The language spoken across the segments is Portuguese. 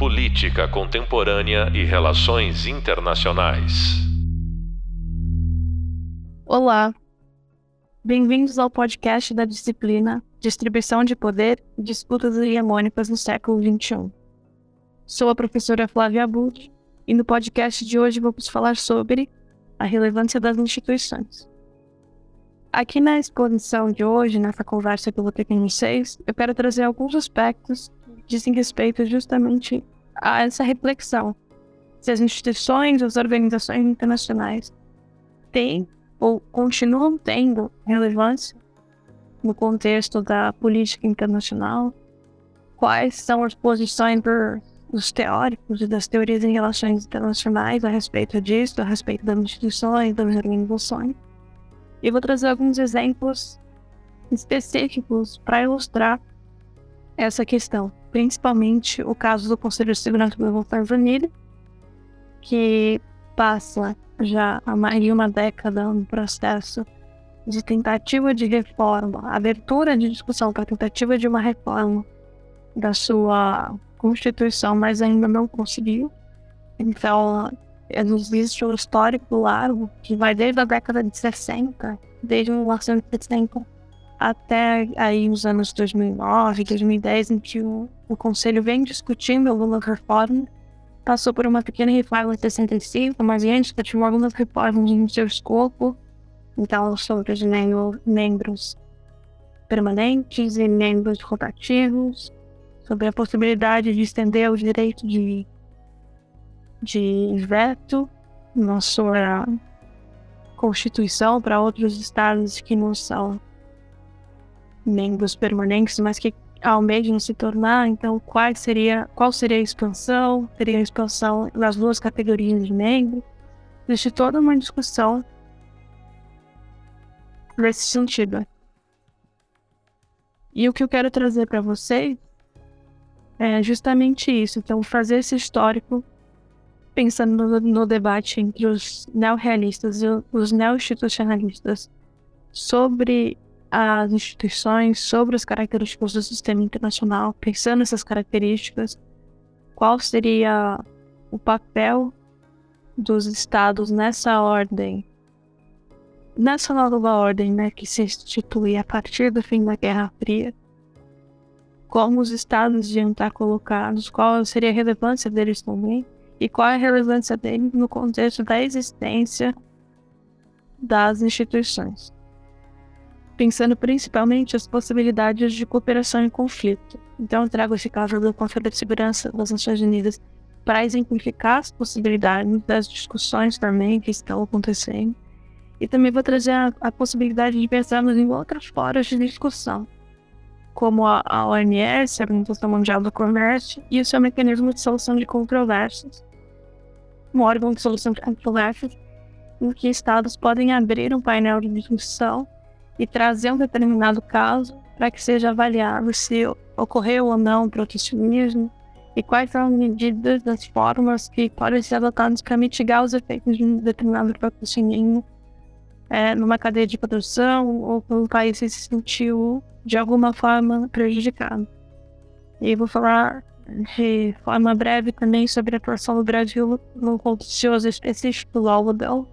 Política Contemporânea e Relações Internacionais. Olá, bem-vindos ao podcast da disciplina Distribuição de Poder e Disputas Hegemônicas no século XXI. Sou a professora Flávia Abud e no podcast de hoje vamos falar sobre a relevância das instituições. Aqui na exposição de hoje, nessa conversa que vou ter com vocês, eu quero trazer alguns aspectos que dizem respeito justamente a essa reflexão. Se as instituições, as organizações internacionais têm ou continuam tendo relevância no contexto da política internacional, quais são as posições dos teóricos e das teorias em relações internacionais a respeito disso, a respeito das instituições, das organizações e vou trazer alguns exemplos específicos para ilustrar essa questão, principalmente o caso do Conselho de Segurança das Nações Unidas, que passa já há mais de uma década um processo de tentativa de reforma, abertura de discussão para tentativa de uma reforma da sua Constituição, mas ainda não conseguiu. Então, existe um histórico largo que vai desde a década de 60, desde 1960 até aí os anos 2009, 2010, em que o, o Conselho vem discutindo algumas reformas. Passou por uma pequena reforma em 65, mas antes tinha algumas reformas no seu escopo. Então, sobre os membros permanentes e membros rotativos, sobre a possibilidade de estender o direito de de veto na sua Constituição para outros estados que não são membros permanentes, mas que almejam se tornar. Então, qual seria, qual seria a expansão? Teria a expansão das duas categorias de membros? Existe toda uma discussão nesse sentido. E o que eu quero trazer para vocês é justamente isso. Então, fazer esse histórico pensando no, no debate entre os neorrealistas e os neo-institucionalistas sobre as instituições, sobre as características do sistema internacional, pensando nessas características, qual seria o papel dos estados nessa ordem, nessa nova ordem né, que se institui a partir do fim da Guerra Fria, como os estados deviam estar colocados, qual seria a relevância deles também, e qual é a relevância dele no contexto da existência das instituições. Pensando principalmente as possibilidades de cooperação em conflito. Então, eu trago esse caso do Conselho de Segurança das Nações Unidas para exemplificar as possibilidades das discussões também que estão acontecendo. E também vou trazer a, a possibilidade de pensarmos em outras formas de discussão, como a, a OMS, a Organização Mundial do Comércio, e o seu mecanismo de solução de controvérsias, um órgão de solução de controvérsias em que estados podem abrir um painel de discussão e trazer um determinado caso para que seja avaliado se ocorreu ou não protecionismo e quais são as medidas, as formas que podem ser adotadas para mitigar os efeitos de um determinado protecionismo é, numa cadeia de produção ou um país se sentiu de alguma forma prejudicado. E vou falar de forma breve também sobre a atuação do Brasil no contencioso específico do Algodão,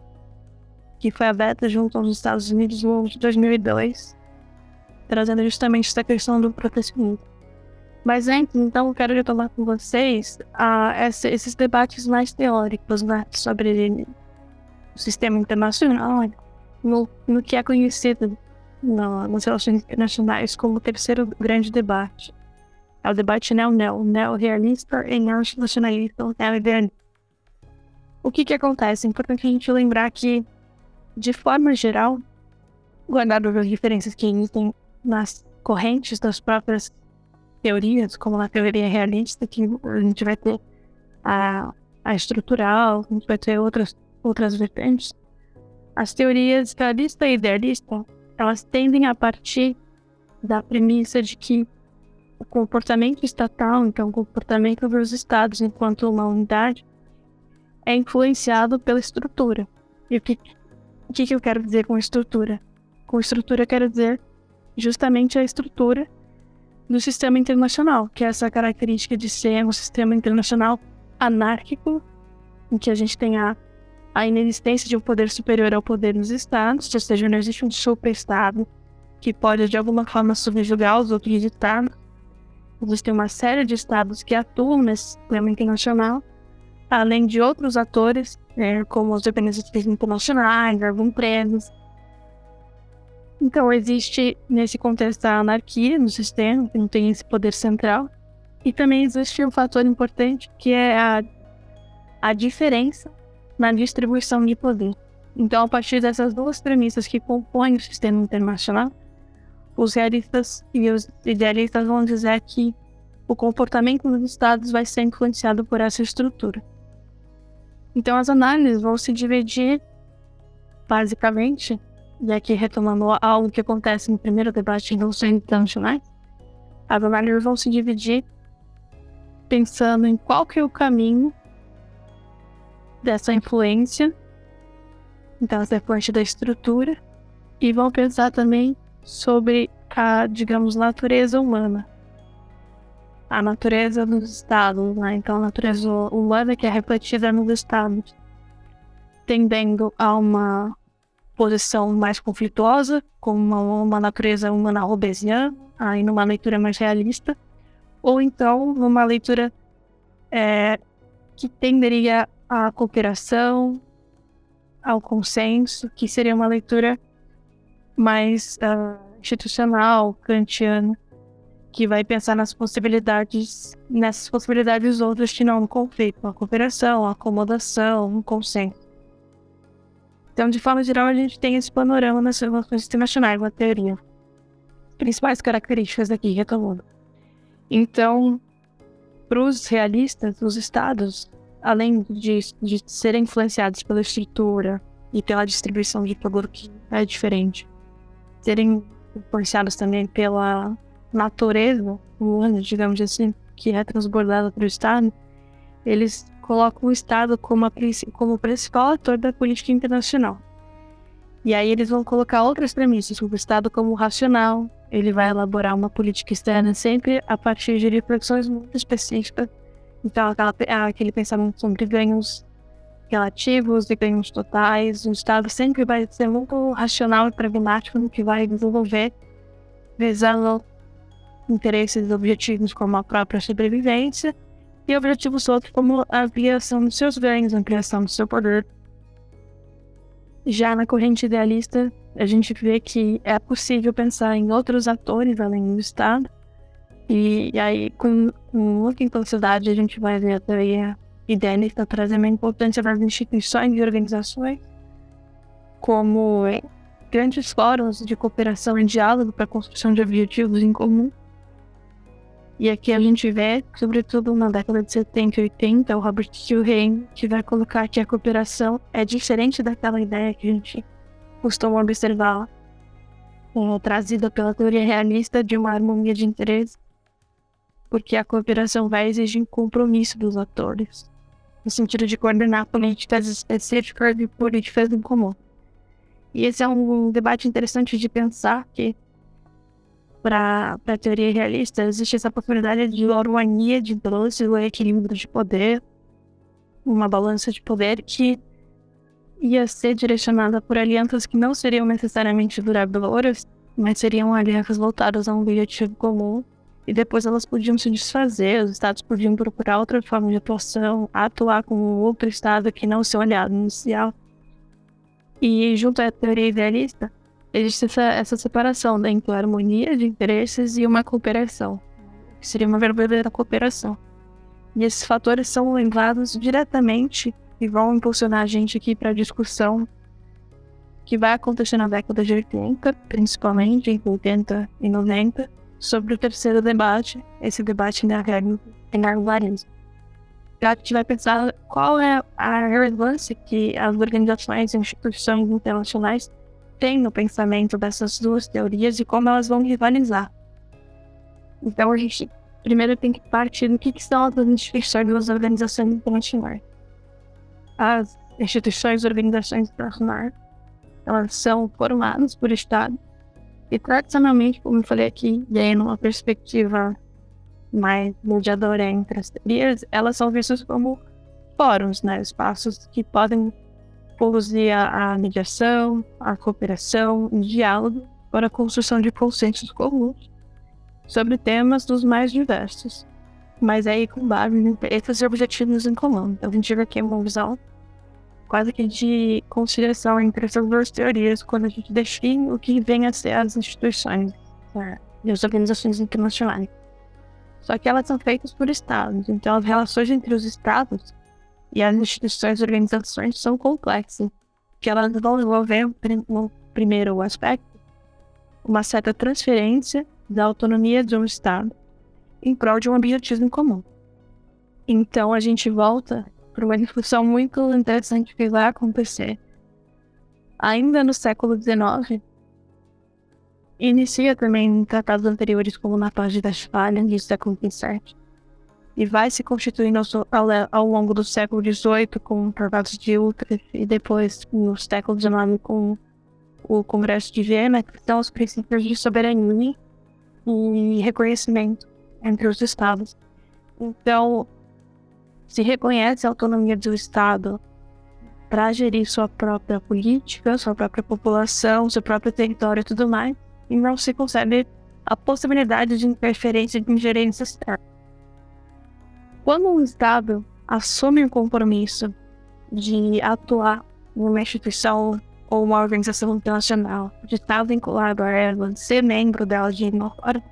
que foi aberta junto aos Estados Unidos no ano de 2002, trazendo justamente essa questão do protecionismo. Mas antes, então, quero retomar com vocês uh, esse, esses debates mais teóricos né, sobre o sistema internacional, no, no que é conhecido no, nas relações internacionais como o terceiro grande debate é o debate neo-neo, neo-realista e neo-nacionalista, neo-idealista. O que que acontece? É importante a gente lembrar que, de forma geral, guardado as diferenças que existem nas correntes das próprias teorias, como na teoria realista, que a gente vai ter a, a estrutural, a gente vai ter outras, outras vertentes, as teorias realista e idealista, elas tendem a partir da premissa de que o comportamento estatal, então o comportamento dos estados enquanto uma unidade, é influenciado pela estrutura. E o que, o que eu quero dizer com estrutura? Com estrutura eu quero dizer justamente a estrutura do sistema internacional, que é essa característica de ser um sistema internacional anárquico, em que a gente tem a, a inexistência de um poder superior ao poder dos estados, ou seja, não existe um super-estado que pode de alguma forma subjugar os outros estados. Existem uma série de estados que atuam nesse sistema internacional, além de outros atores, né, como os organizações internacionais, alguns empresas, então, existe nesse contexto a anarquia no sistema, que não tem esse poder central, e também existe um fator importante que é a, a diferença na distribuição de poder. Então, a partir dessas duas premissas que compõem o sistema internacional, os realistas e os idealistas vão dizer que o comportamento dos estados vai ser influenciado por essa estrutura. Então, as análises vão se dividir basicamente e aqui retomando algo que acontece no primeiro debate em relações internacionais, as análises vão se dividir pensando em qual que é o caminho dessa influência, então essa influência da estrutura, e vão pensar também sobre a, digamos, natureza humana. A natureza dos estados, né? Então a natureza humana que é refletida nos estados, tendendo a uma posição mais conflituosa, com uma, uma natureza humana robesiana, aí numa leitura mais realista, ou então numa leitura é, que tenderia à cooperação, ao consenso, que seria uma leitura mais uh, institucional, kantiana, que vai pensar nas possibilidades, nessas possibilidades outras que não um conflito, a cooperação, a acomodação, um consenso. Então, de forma geral, a gente tem esse panorama nas relações internacionais, uma teoria. Principais características aqui, retomando. Então, para os realistas, os estados, além de, de serem influenciados pela estrutura e pela distribuição de poder que é diferente, serem influenciados também pela natureza humana, digamos assim, que é transbordada pelo Estado, eles colocam o Estado como, a, como o principal ator da política internacional. E aí eles vão colocar outras premissas, o Estado como racional, ele vai elaborar uma política externa sempre a partir de reflexões muito específicas. Então, aquela, aquele pensamento sobre ganhos relativos e ganhos totais, o Estado sempre vai ser muito racional e pragmático no que vai desenvolver, visando interesses objetivos como a própria sobrevivência e objetivos outros como a ampliação dos seus ganhos, a ampliação do seu poder. Já na corrente idealista, a gente vê que é possível pensar em outros atores além do Estado, e, e aí, com, com muita intensidade, a gente vai ver a teoria idealista trazendo a importância das instituições e organizações como grandes fóruns de cooperação e diálogo para a construção de objetivos em comum, e aqui a gente vê, sobretudo na década de 70 e 80, o Robert Kilrain, que vai colocar que a cooperação é diferente daquela ideia que a gente costuma observar, é, trazida pela teoria realista de uma harmonia de interesse, porque a cooperação vai exigir compromisso dos atores, no sentido de coordenar políticas específicas e políticas em comum. E esse é um debate interessante de pensar que para a teoria realista, existe essa possibilidade de harmonia de doce, o equilíbrio de poder, uma balança de poder que ia ser direcionada por alianças que não seriam necessariamente duradouras, mas seriam alianças voltadas a um objetivo comum, e depois elas podiam se desfazer, os estados podiam procurar outra forma de atuação, atuar com outro estado que não seu aliado inicial. E junto à teoria idealista, existe essa, essa separação né, entre a harmonia de interesses e uma cooperação, que seria uma verdadeira cooperação. E esses fatores são levados diretamente e vão impulsionar a gente aqui para a discussão que vai acontecer na década de 80, principalmente em 80 e 90, sobre o terceiro debate, esse debate enervarismo. A gente vai pensar qual é a relevância que as organizações e instituições internacionais tem no pensamento dessas duas teorias e como elas vão rivalizar. Então a gente primeiro tem que partir do que, que são as instituições das organizações internacionais. As instituições e organizações internacionais elas são formadas por Estado E tradicionalmente, como eu falei aqui, e aí numa perspectiva mais mediadora entre as teorias, elas são vistas como fóruns, né? Espaços que podem conduzir a, mediação, a cooperação, o diálogo para a construção de consensos comuns sobre temas dos mais diversos, mas aí com base em interesses e objetivos em comum. Então a gente vê aqui uma visão quase que de conciliação entre essas duas teorias quando a gente define o que vem a ser as instituições né, e as organizações internacionais. Só que elas são feitas por estados, então as relações entre os estados e as instituições e organizações são complexas, que elas vão envolver, no primeiro aspecto, uma certa transferência da autonomia de um estado em prol de um objetivo comum. Então a gente volta para uma discussão muito interessante que vai acontecer ainda no século XIX. Inicia também em tratados anteriores, como na Paz de Westfália, no século XVII, e vai se constituindo ao, ao longo do século XVIII com tratados de Utrecht e depois no século XIX com o Congresso de Viena, que são os princípios de soberania e reconhecimento entre os estados. Então, se reconhece a autonomia do Estado para gerir sua própria política, sua própria população, seu próprio território e tudo mais, e não se concede a possibilidade de interferência de ingerência externa. Quando um Estado assume o compromisso de atuar numa instituição ou uma organização internacional, de estar vinculado a ela, de ser membro dela de uma forma,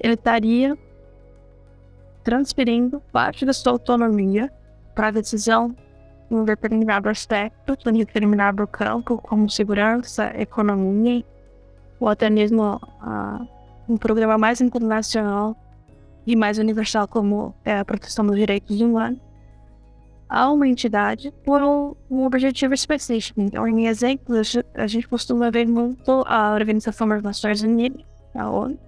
ele estaria transferindo parte da sua autonomia para a decisão em um determinado aspecto, em um determinado campo, como segurança, economia, ou até mesmo uh, um programa mais internacional e mais universal, como é a proteção dos direitos humanos, a uma entidade por um, objetivo específico. Então, em exemplos, a gente costuma ver muito a Organização das Nações Unidas, a ONU,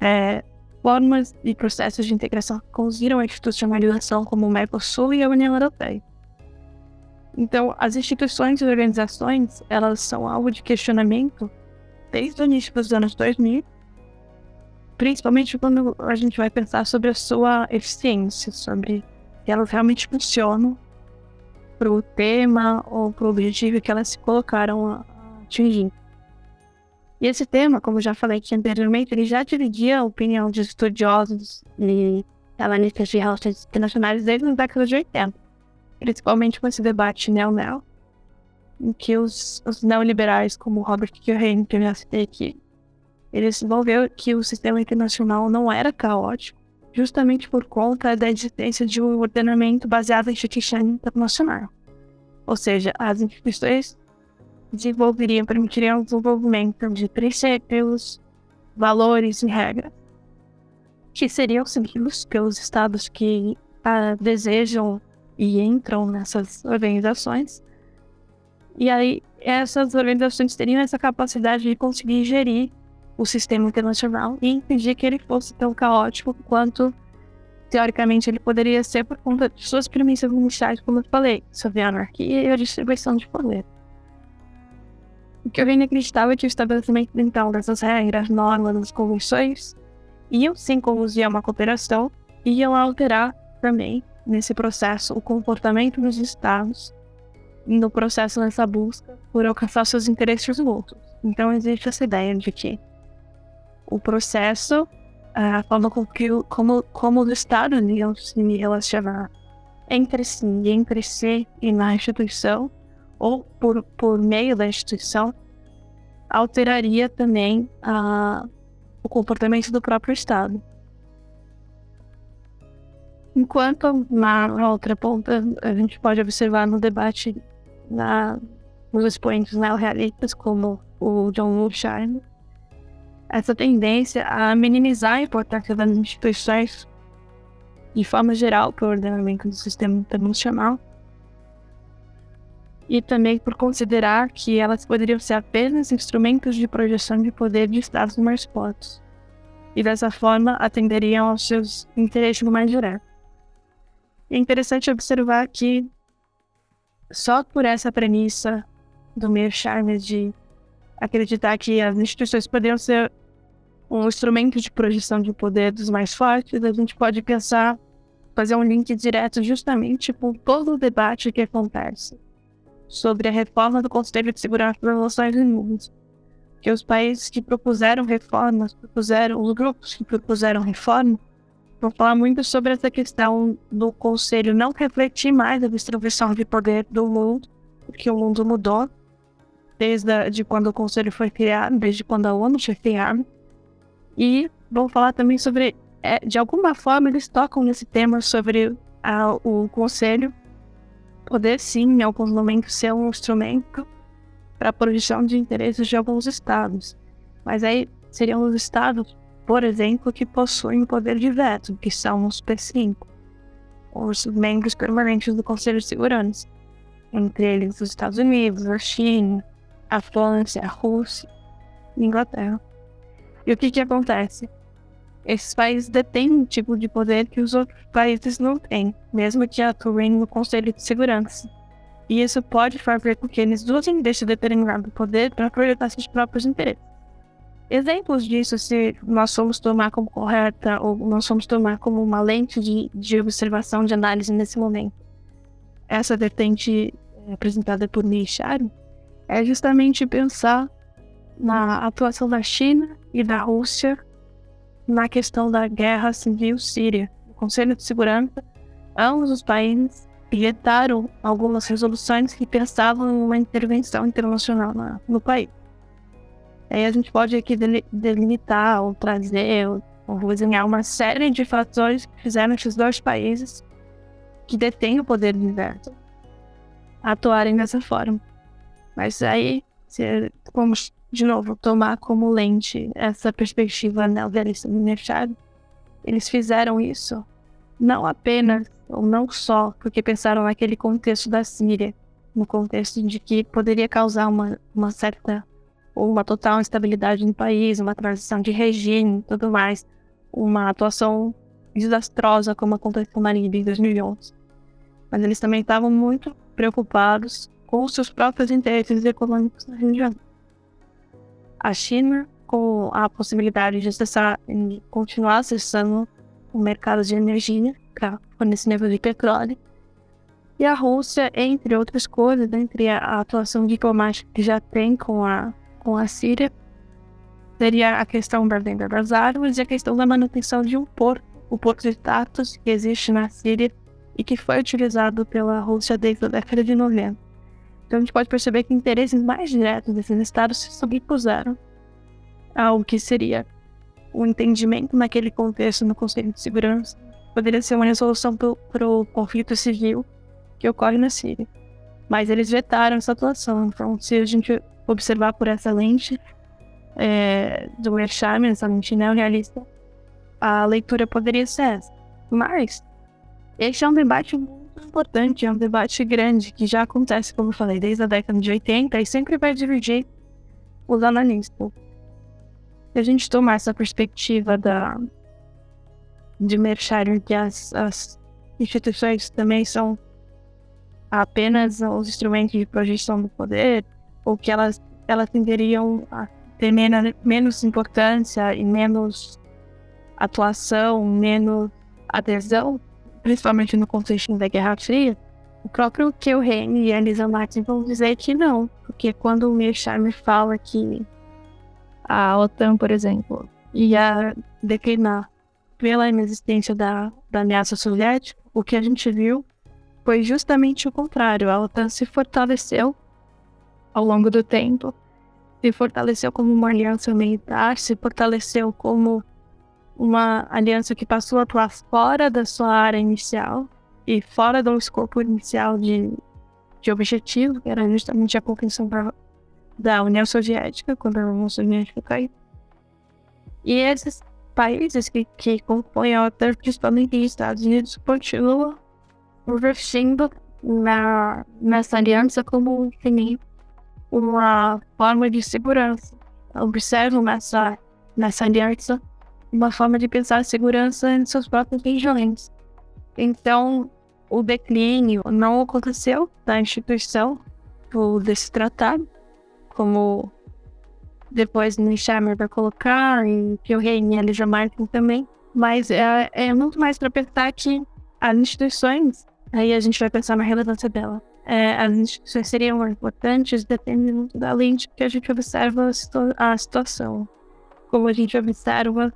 é, formas e processos de integração que conduziram a institucionalização como o Mercosul e a União Europeia. Então, as instituições e organizações, elas são alvo de questionamento desde o início dos anos 2000, principalmente quando a gente vai pensar sobre a sua eficiência, sobre se elas realmente funcionam para o tema ou para o objetivo que elas se colocaram a atingir. E esse tema, como já falei aqui anteriormente, ele já dividia a opinião de estudiosos e analistas de relações internacionais desde a década de 80, principalmente com esse debate neo-neo, em que os, os neoliberais, como Robert Kiyosaki, que eu já citei aqui, eles vão ver que o sistema internacional não era caótico, justamente por conta da existência de um ordenamento baseado em instituição internacional. Ou seja, as instituições desenvolveriam, permitiriam o desenvolvimento de princípios, valores e regras que seriam seguidos pelos estados que ah, desejam e entram nessas organizações. E aí essas organizações teriam essa capacidade de conseguir gerir o sistema internacional e impedir que ele fosse tão caótico quanto teoricamente ele poderia ser por conta de suas premissas iniciais, como eu falei, sobre a anarquia e a distribuição de poder. O que eu ainda acreditava é que o estabelecimento então dessas regras, normas, convenções iam sim conduzir a uma cooperação e iam alterar também nesse processo o comportamento dos estados no processo nessa busca por alcançar seus interesses mútuos. Então existe essa ideia de que o processo, a forma com que como, como os estados iam se relacionar entre si, entre si e na instituição, ou por, por meio da instituição, alteraria também a, o comportamento do próprio Estado. Enquanto na outra ponta a gente pode observar no debate na, nos expoentes neorrealistas como o John Wolfsheim, essa tendência a minimizar a importância das instituições de forma geral para o ordenamento do sistema internacional e também por considerar que elas poderiam ser apenas instrumentos de projeção de poder de estados mais fortes, e dessa forma atenderiam aos seus interesses mais diretos. É interessante observar que só por essa premissa do meio charme de acreditar que as instituições poderiam ser um instrumento de projeção de poder dos mais fortes, a gente pode pensar, fazer um link direto justamente com todo o debate que acontece sobre a reforma do Conselho de Segurança das Nações Unidas. Que os países que propuseram reformas, propuseram, os grupos que propuseram reforma, vão falar muito sobre essa questão do Conselho não refletir mais a distribuição de poder do mundo, porque o mundo mudou desde a, de quando o Conselho foi criado, desde quando a ONU foi criada. E vão falar também sobre, é, de alguma forma, eles tocam nesse tema sobre a, o Conselho poder, sim, em alguns momentos, ser um instrumento para a projeção de interesses de alguns estados. Mas aí seriam os estados, por exemplo, que possuem poder de veto, que são os P5, os membros permanentes do Conselho de Segurança, entre eles os Estados Unidos, a China, a França, a Rússia a Inglaterra. E o que, que acontece? Esses países detêm um tipo de poder que os outros países não têm, mesmo que atuem no Conselho de Segurança. E isso pode fazer com que eles usem desse determinado poder para projetar seus próprios interesses. Exemplos disso, se nós formos tomar como correta ou nós formos tomar como uma lente de, de observação, de análise nesse momento, essa vertente é, apresentada por Nishari, é justamente pensar na atuação da China e da Rússia na questão da guerra civil síria. O Conselho de Segurança, ambos os países vetaram algumas resoluções que pensavam em uma intervenção internacional na, no país. Aí a gente pode aqui delimitar ou trazer ou, desenhar uma série de fatores que fizeram esses dois países que detêm o poder do inverno atuarem dessa forma. Mas aí, se vamos de novo tomar como lente essa perspectiva neoliberalista do mercado, eles fizeram isso não apenas ou não só porque pensaram naquele contexto da Síria, no contexto de que poderia causar uma, uma certa ou uma total instabilidade no país, uma transição de regime tudo mais, uma atuação desastrosa como aconteceu na Líbia em 2011. Mas eles também estavam muito preocupados com seus próprios interesses econômicos na região. A China, com a possibilidade de acessar e continuar acessando o mercado de energia para fornecimento de petróleo, e a Rússia, entre outras coisas, entre a atuação diplomática que já tem com a, com a Síria, seria a questão da venda das armas e a questão da manutenção de um porto, o porto de Tartus, que existe na Síria e que foi utilizado pela Rússia desde a década de 90. Então a gente pode perceber que interesses mais diretos desses estados se sobrepuseram ao que seria o entendimento naquele contexto no Conselho de Segurança poderia ser uma resolução para o conflito civil que ocorre na Síria. Mas eles vetaram essa atuação. Então, se a gente observar por essa lente é, do Mershaim, essa lente neorrealista, a leitura poderia ser essa. Mas esse é um debate muito importante, é um debate grande que já acontece, como eu falei, desde a década de 80 e sempre vai dividir os analistas. Se a gente tomar essa perspectiva da, de Merchário, que as, as instituições também são apenas os instrumentos de projeção do poder, ou que elas, elas tenderiam a ter menos importância e menos atuação, menos adesão, principalmente no contexto da Guerra Fria, o próprio Kilhane e a Lisa Martin vão dizer que não, porque quando o Mirchar me fala que a OTAN, por exemplo, ia declinar pela inexistência da, da ameaça soviética, o que a gente viu foi justamente o contrário. A OTAN se fortaleceu ao longo do tempo, se fortaleceu como uma aliança militar, se fortaleceu como uma aliança que passou a atuar fora da sua área inicial e fora do escopo inicial de, de objetivo, que era justamente a convenção da União Soviética, quando a União Soviética caiu. E esses países que, que compõem a OTAN, principalmente os Estados Unidos, continuam investindo na, nessa aliança como enfim, uma forma de segurança. Observam nessa, nessa aliança uma forma de pensar a segurança em seus próprios regiões. Então, o declínio não aconteceu da instituição desse tratado, como depois no Shammer vai colocar, e que o Rei e a Martin também. Mas é, é muito mais para pensar que as instituições, aí a gente vai pensar na relevância dela. É, as instituições seriam importantes dependendo da lente que a gente observa a, situa a situação. Como a gente observa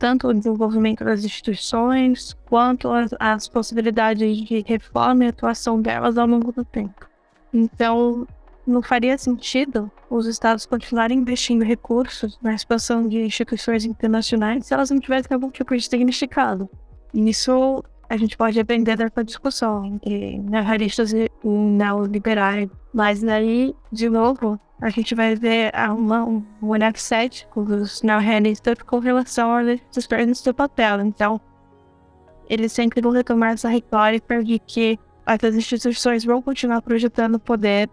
tanto o desenvolvimento das instituições, quanto as, as possibilidades de reforma e atuação delas ao longo do tempo. Então, não faria sentido os estados continuarem investindo recursos na expansão de instituições internacionais se elas não tivessem algum tipo de significado. Isso a gente pode aprender dessa discussão entre neorrealistas e neoliberais. Mas aí, de novo, a gente vai ver uma, um olhar cético dos neorrealistas com relação às perdas do papel. Então, eles sempre vão retomar essa retórica de que as instituições vão continuar projetando poder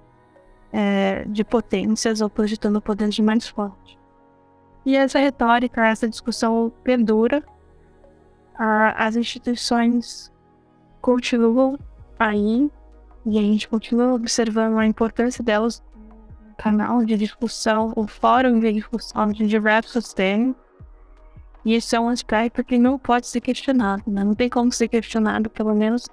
é, de potências ou projetando poder de mais forte. E essa retórica, essa discussão perdura. As instituições continuam aí e a gente continua observando a importância delas no canal de discussão, o fórum de discussão de diversos temas. E isso é um aspecto que não pode ser questionado, né? não tem como ser questionado, pelo menos,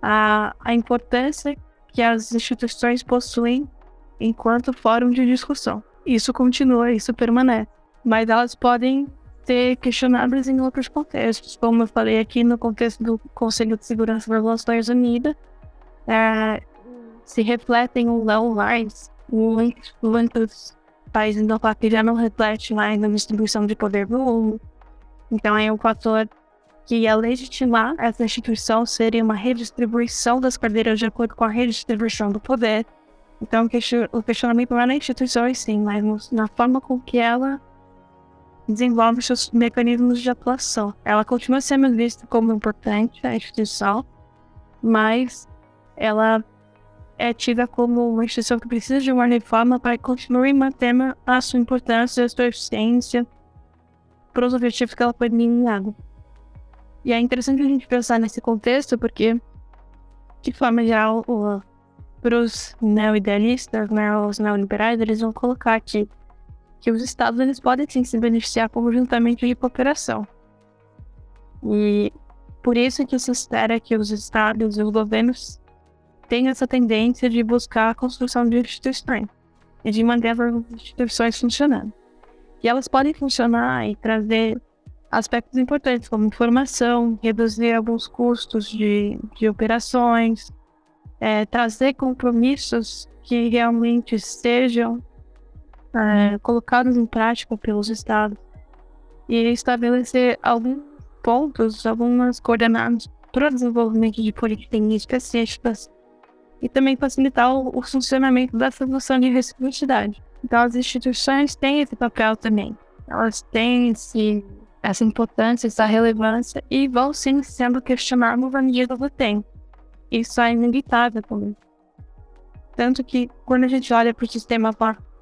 a, a importância que as instituições possuem enquanto fórum de discussão. Isso continua, isso permanece. Mas elas podem ser questionadas em outros contextos, como eu falei aqui no contexto do Conselho de Segurança das Nações Unidas, é, se refletem ou não mais muitos, muitos países da que já não refletem mais na distribuição de poder do mundo. Então é um fator que ia legitimar essa instituição seria uma redistribuição das cadeiras de acordo com a redistribuição do poder, então, o questionamento não é na instituição em si, mas na forma com que ela desenvolve seus mecanismos de atuação. Ela continua sendo vista como importante, a instituição, mas ela é tida como uma instituição que precisa de uma reforma para continuar mantendo a sua importância, a sua eficiência para os objetivos que ela foi delineada. E é interessante a gente pensar nesse contexto, porque, de forma geral, para os neoidealistas, né, os neoliberais, eles vão colocar aqui que os estados eles podem sim se beneficiar conjuntamente de cooperação. E por isso que se espera que os estados e os governos tenham essa tendência de buscar a construção de instituições e de manter as instituições funcionando. E elas podem funcionar e trazer aspectos importantes como informação, reduzir alguns custos de, de operações, é, trazer compromissos que realmente sejam é, colocados em prática pelos estados e estabelecer alguns pontos, algumas coordenadas para o desenvolvimento de políticas específicas e também facilitar o, funcionamento da função de reciprocidade. Então, as instituições têm esse papel também. Elas têm esse, essa importância, essa relevância e vão sim sendo questionadas à medida do tempo. Isso é inevitável também. Tanto que quando a gente olha para o sistema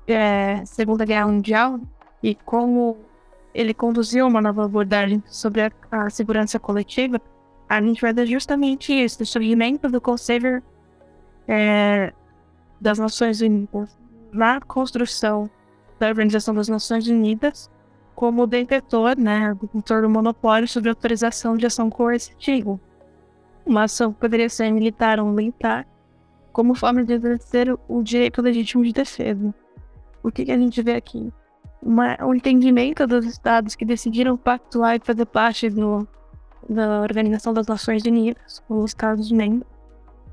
é, Segunda Guerra Mundial e como ele conduziu uma nova abordagem sobre a, a segurança coletiva, a gente vai ver justamente isso, o surgimento do Conselho é, das Nações Unidas na construção da Organização das Nações Unidas como detetor, né, detentor do monopólio sobre autorização de ação coercitiva uma ação poderia ser militar ou militar, como forma de exercer o direito legítimo de defesa. O que, que a gente vê aqui? Uma, um entendimento dos estados que decidiram pactuar e fazer parte do, da Organização das Nações Unidas, como os Estados-membros,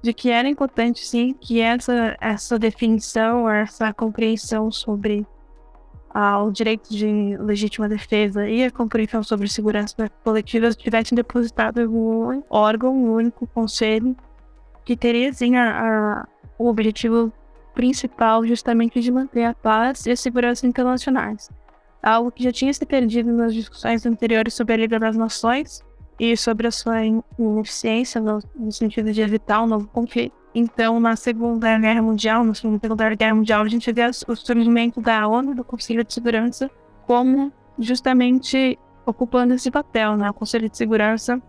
de que era importante, sim, que essa, essa definição, essa compreensão sobre ao direito de legítima defesa e a compreensão sobre segurança coletiva tivessem depositado em um órgão, um único conselho, que teria sim a, a, o objetivo principal justamente de manter a paz e a segurança internacionais. Algo que já tinha se perdido nas discussões anteriores sobre a Liga das Nações e sobre a sua ineficiência no, no sentido de evitar um novo conflito. Então, na Segunda Guerra Mundial, na Segunda Guerra Mundial, a gente vê o surgimento da ONU, do Conselho de Segurança, como justamente ocupando esse papel, né? O Conselho de Segurança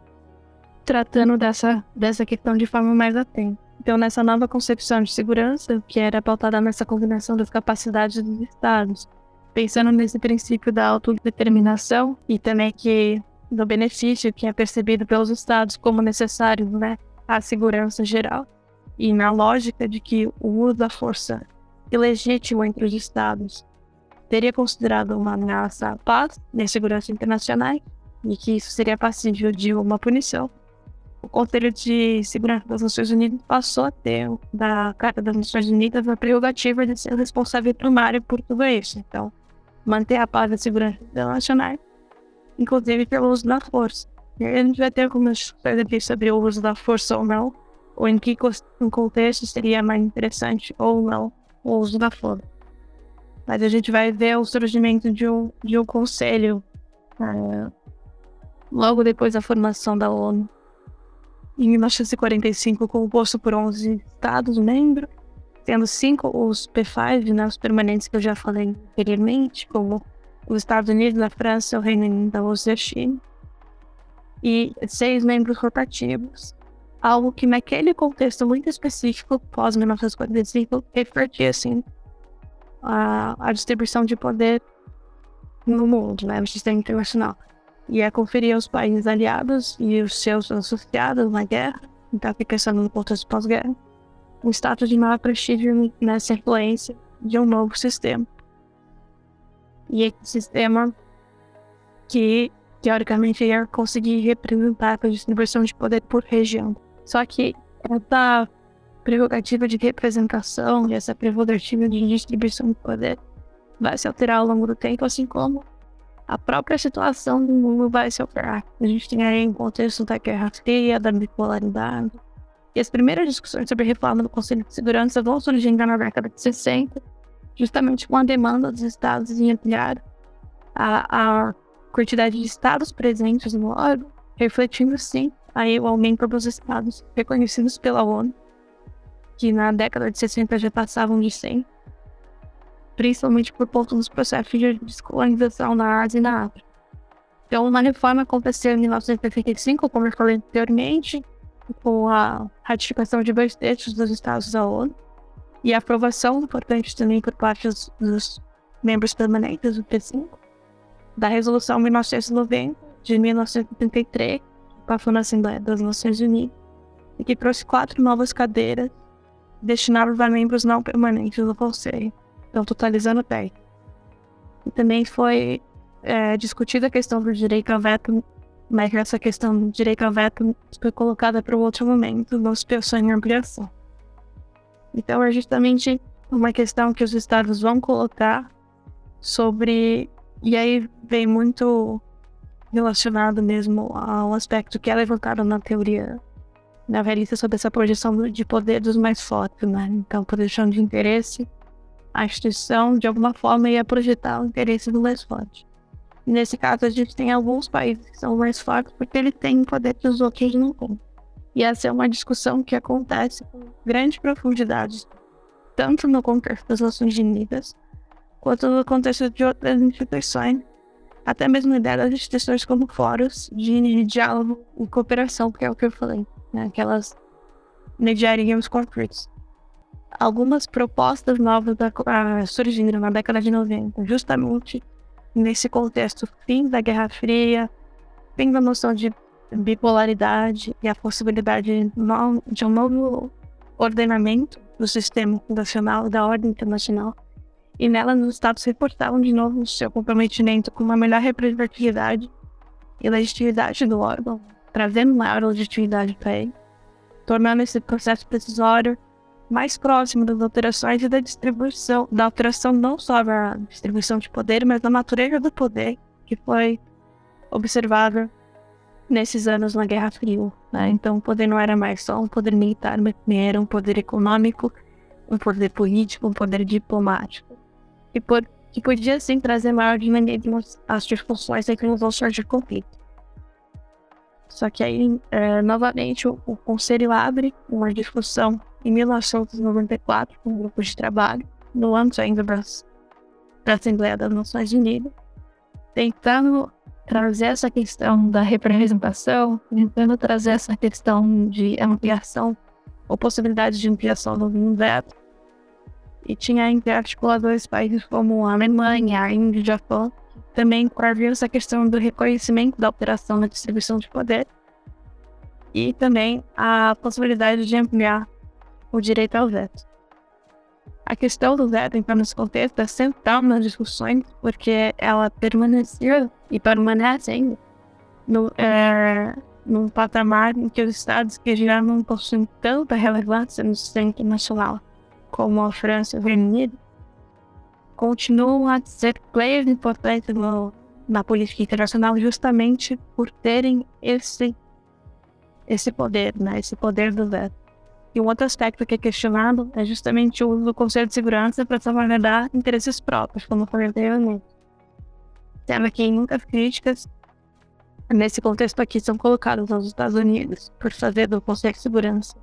tratando dessa, dessa questão de forma mais atenta. Então, nessa nova concepção de segurança, que era pautada nessa combinação das capacidades dos Estados, pensando nesse princípio da autodeterminação e também que do benefício que é percebido pelos estados como necessário né, à segurança geral, e na lógica de que o uso da força ilegítimo entre os estados teria considerado uma ameaça à paz e à segurança internacional e que isso seria passível de uma punição. O Conselho de Segurança das Nações Unidas passou a ter, da Carta das Nações Unidas, a prerrogativa de ser responsável primário por tudo isso. Então, manter a paz e a segurança internacional, inclusive pelo uso da força. E a gente vai ter algumas coisas sobre o uso da força ou não, ou em que contexto seria mais interessante ou não o uso da força. Mas a gente vai ver o surgimento de um, de um conselho uh, logo depois da formação da ONU, em 1945, composto por 11 Estados-membros, tendo cinco os P5, né, os permanentes que eu já falei anteriormente, como os Estados Unidos, a França, o Reino Unido, a Rússia e a China, e seis membros rotativos, algo que naquele contexto muito específico, pós-1945, refletia assim, a, a distribuição de poder no mundo, né, no sistema internacional. E é conferir aos países aliados e os seus associados na guerra, então fica pensando no contexto pós-guerra, um status de maior prestígio nessa influência de um novo sistema. E esse sistema que, teoricamente, ia conseguir representar a distribuição de poder por região. Só que essa prerrogativa de representação e essa prerrogativa de distribuição de poder vai se alterar ao longo do tempo, assim como a própria situação do mundo vai se alterar. A gente tem aí um contexto da Guerra Fria, da bipolaridade, e as primeiras discussões sobre reforma do Conselho de Segurança vão surgindo na década de 60, justamente com a demanda dos estados em ampliar a, a quantidade de estados presentes no órgão, refletindo sim aí o aumento dos estados reconhecidos pela ONU, que na década de 60 já passavam de 100, principalmente por conta dos processos de descolonização na Ásia e na África. Então, uma reforma aconteceu em 1985, como eu falei anteriormente, com a ratificação de dois terços dos estados da ONU e a aprovação importante também por parte dos, dos membros permanentes do P5 da Resolução 1990 de 1933, que passou na Assembleia das Nações Unidas, e que trouxe quatro novas cadeiras destinadas a membros não permanentes do Conselho, então totalizando 10. E também foi é, discutida a questão do direito ao veto mas essa questão do direito ao veto foi colocada para outro momento, não se pensou em ampliação. Então é justamente uma questão que os estados vão colocar sobre. E aí vem muito relacionado mesmo ao aspecto que é levantado na teoria na velhice sobre essa projeção de poder dos mais fortes, né? Então, projeção de interesse, a instituição de alguma forma ia projetar o interesse do mais forte. Nesse caso, a gente tem alguns países que são mais fortes porque eles têm poder que os outros não têm. E essa é uma discussão que acontece com grande profundidade, tanto no contexto das Nações Unidas, quanto no contexto de outras instituições, até mesmo ideia das instituições como fóruns de diálogo e cooperação, que é o que eu falei, né? aquelas mediariam os conflitos. Algumas propostas novas da, ah, surgiram na década de 90, justamente nesse contexto fim da Guerra Fria, fim da noção de bipolaridade e a possibilidade de um novo ordenamento do sistema nacional da ordem internacional. E nela, os Estados reportavam de novo seu comprometimento com uma melhor representatividade e legitimidade do órgão, trazendo maior legitimidade para ele, tornando esse processo decisório mais próximo das alterações e da distribuição, da alteração não só da distribuição de poder, mas da natureza do poder que foi observável nesses anos na Guerra Fria. Né? Então, o poder não era mais só um poder militar, mas era um poder econômico, um poder político, um poder diplomático. E por, que podia, sim, trazer maior dinamismo às discussões que nos vão surgir conflitos. Só que aí, é, novamente, o, o Conselho abre uma discussão em 1994 com um grupo de trabalho, no âmbito ainda da Assembleia das Nações Unidas, tentando trazer essa questão da representação, tentando trazer essa questão de ampliação ou possibilidade de ampliação do veto, e tinha entre articuladores países como a Alemanha, a Índia e o Japão, também previu essa questão do reconhecimento da operação na distribuição de poder e também a possibilidade de ampliar o direito ao veto. A questão do veto, então, nesse contexto, é central nas discussões, porque ela permaneceu e permanece ainda no, é, num patamar em que os estados que já não possuem tanta relevância no sistema internacional, como a França e o Reino Unido, continuam a ser players importantes no, na política internacional justamente por terem esse, esse poder, né, esse poder do veto. E um outro aspecto que é questionado é justamente o uso do Conselho de Segurança para salvaguardar interesses próprios, como foi anteriormente. Sendo que muitas críticas nesse contexto aqui são colocadas aos Estados Unidos por fazer do Conselho de Segurança,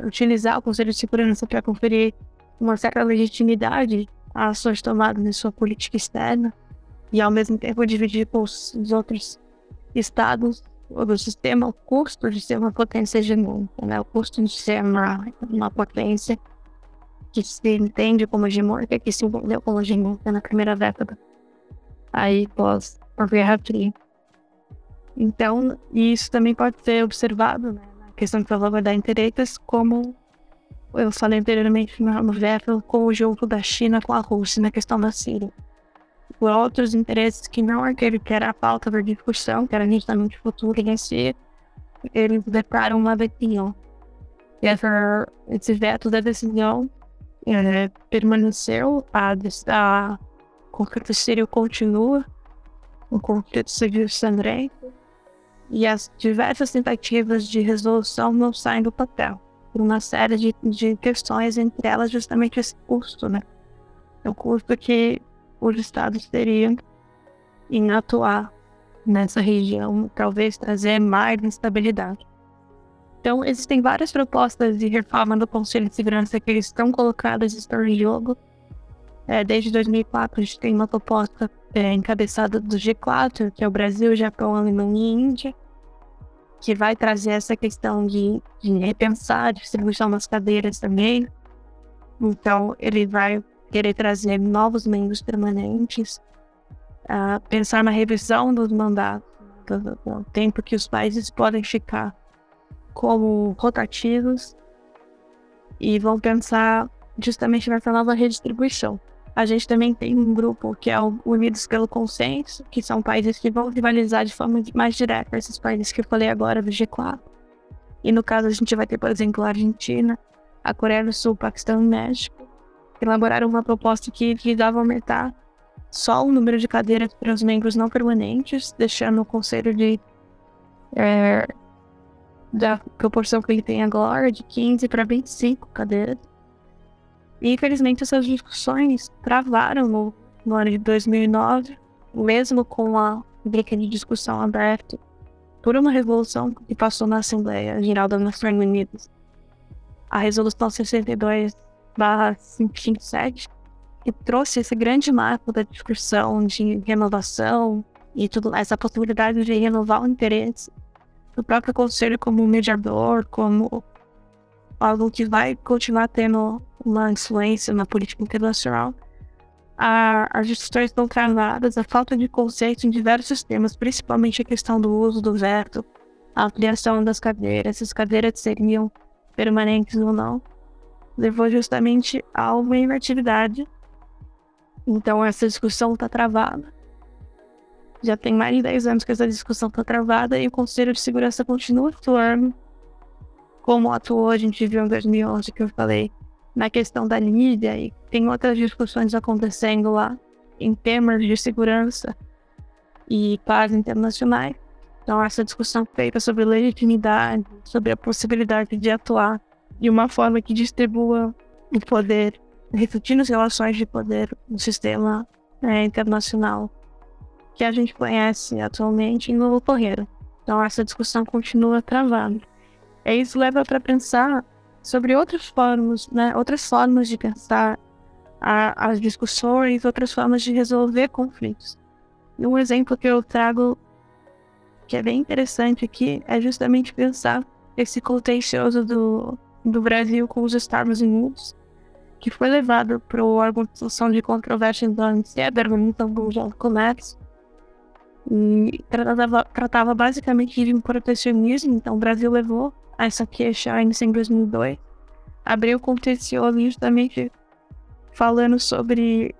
utilizar o Conselho de Segurança para conferir uma certa legitimidade às suas tomadas em sua política externa e ao mesmo tempo dividir com os outros estados do sistema o custo de ser uma potência hegemônica, né? o custo de ser uma, uma potência que se entende como hegemônica, que se entendeu como hegemônica na primeira década, aí pós a Guerra Fria. Então, isso também pode ser observado né, na questão de salvaguardar interesses, como eu falei anteriormente no veto com o jogo da China com a Rússia na questão da Síria. Por outros interesses que não aquele que era a pauta da discussão, que era justamente o futuro em si, eles declaram uma vetinho. E essa, esse veto da decisão é, permaneceu, a, a conflito sírio continua, o conflito civil sangrento, e as diversas tentativas de resolução não saem do papel, por uma série de, de questões, entre elas justamente esse custo, né? É o custo que os estados teriam em atuar nessa região, talvez trazer mais instabilidade. Então, existem várias propostas de reforma do Conselho de Segurança que estão colocadas estão em jogo. É, desde 2004, a gente tem uma proposta é, encabeçada do G4, que é o Brasil, Japão, Alemanha e Índia, que vai trazer essa questão de, de repensar a distribuição das cadeiras também. Então, ele vai querer trazer novos membros permanentes, uh, pensar na revisão dos mandatos, do, do tempo que os países podem ficar como rotativos, e vão pensar justamente nessa nova redistribuição. A gente também tem um grupo que é o Unidos pelo Consenso, que são países que vão rivalizar de forma mais direta esses países que eu falei agora do G4. E no caso a gente vai ter, por exemplo, a Argentina, a Coreia do Sul, Paquistão e México, elaboraram uma proposta que visava aumentar só o número de cadeiras para os membros não permanentes, deixando o conselho de é, da proporção que ele tem agora, de 15 para 25 cadeiras. E infelizmente essas discussões travaram no, no ano de 2009, mesmo com a briga de discussão aberta por uma resolução que passou na Assembleia Geral das Nações Unidas. A Resolução 62-557, que trouxe esse grande marco da discussão de renovação e tudo essa possibilidade de renovar o interesse do próprio Conselho como mediador, como algo que vai continuar tendo uma influência na política internacional. As discussões estão travadas, a falta de conceito em diversos temas, principalmente a questão do uso do veto, a ampliação das cadeiras, se as cadeiras seriam permanentes ou não, levou justamente a uma inatividade. Então essa discussão está travada. Já tem mais de 10 anos que essa discussão está travada e o Conselho de Segurança continua atuando como atuou, a gente viu em 2011, que eu falei, na questão da Líbia, e tem outras discussões acontecendo lá em temas de segurança e paz internacionais. Então, essa discussão feita sobre legitimidade, sobre a possibilidade de atuar de uma forma que distribua o poder, refletindo as relações de poder no sistema né, internacional que a gente conhece atualmente não ocorreram. Então, essa discussão continua travada. E isso leva para pensar sobre outras formas, né? Outras formas de pensar a, as discussões, outras formas de resolver conflitos. E um exemplo que eu trago que é bem interessante aqui é justamente pensar esse contencioso do, do Brasil com os Estados Unidos, que foi levado para o órgão de de controvérsias da OMC, da Organização Mundial do Comércio, e tratava, tratava basicamente de um protecionismo, então o Brasil levou essa queixa em 2002, abriu contencioso justamente falando sobre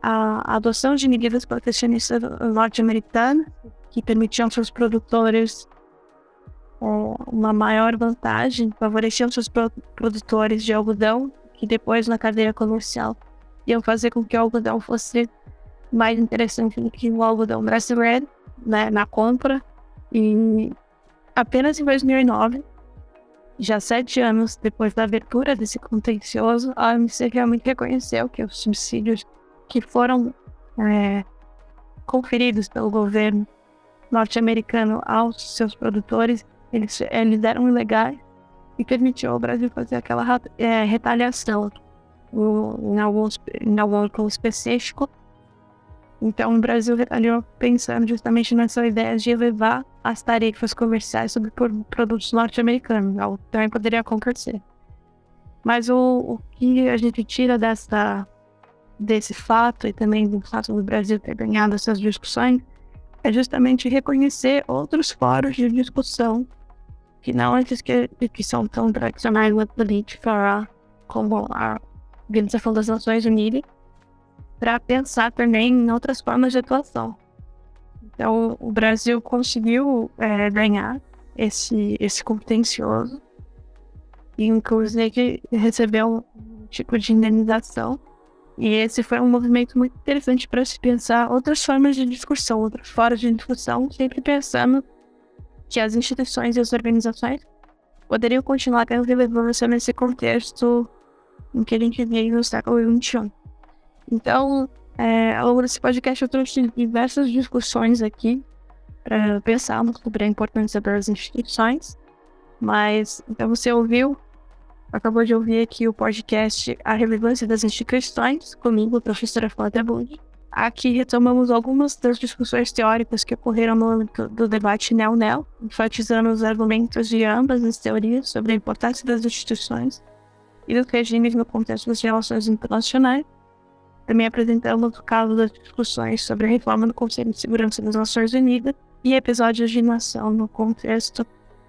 a adoção de medidas protecionistas norte-americanas que permitiam seus produtores uma maior vantagem, favoreciam seus produtores de algodão, que depois na cadeia comercial iam fazer com que o algodão fosse mais interessante do que o algodão brasileiro, né, na compra. E apenas em 2009, já sete anos depois da abertura desse contencioso, a OMC realmente reconheceu que os subsídios que foram é, conferidos pelo governo norte-americano aos seus produtores, eles, eles eram ilegais e permitiu ao Brasil fazer aquela é, retaliação em alguns, em algum específico. Então, o Brasil retaliou pensando justamente nessa ideia de elevar as tarifas comerciais sobre produtos norte-americanos, algo que também poderia acontecer. Mas o, o que a gente tira dessa, desse fato e também do fato do Brasil ter ganhado essas discussões é justamente reconhecer outros fóruns de discussão que não que, que são tão tradicionais na política como a Organização das Nações Unidas, para pensar também em outras formas de atuação. Então, o Brasil conseguiu é, ganhar esse, esse contencioso e, inclusive, recebeu um tipo de indenização e esse foi um movimento muito interessante para se pensar outras formas de discussão, outras formas de discussão, sempre pensando que as instituições e as organizações poderiam continuar tendo relevância nesse contexto em que a gente vive no século XXI. Então, é, ao longo desse podcast, eu trouxe diversas discussões aqui para pensarmos sobre a importância das instituições, mas então você ouviu acabou de ouvir aqui o podcast A Relevância das Instituições, comigo, professora Flávia Bund. Aqui retomamos algumas das discussões teóricas que ocorreram no âmbito do debate NEO-NEO, enfatizando os argumentos de ambas as teorias sobre a importância das instituições e dos regimes no contexto das relações internacionais. Também apresentamos o caso das discussões sobre a reforma do Conselho de Segurança das Nações Unidas e episódios de nação no contexto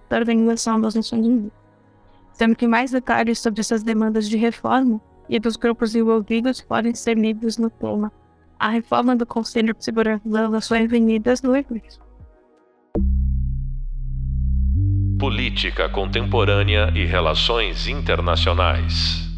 da Organização das Nações Unidas sendo que mais detalhes sobre essas demandas de reforma e dos grupos envolvidos podem ser lidos no tema A Reforma do Conselho de Segurança das Nações Unidas no Eclipse. Política Contemporânea e Relações Internacionais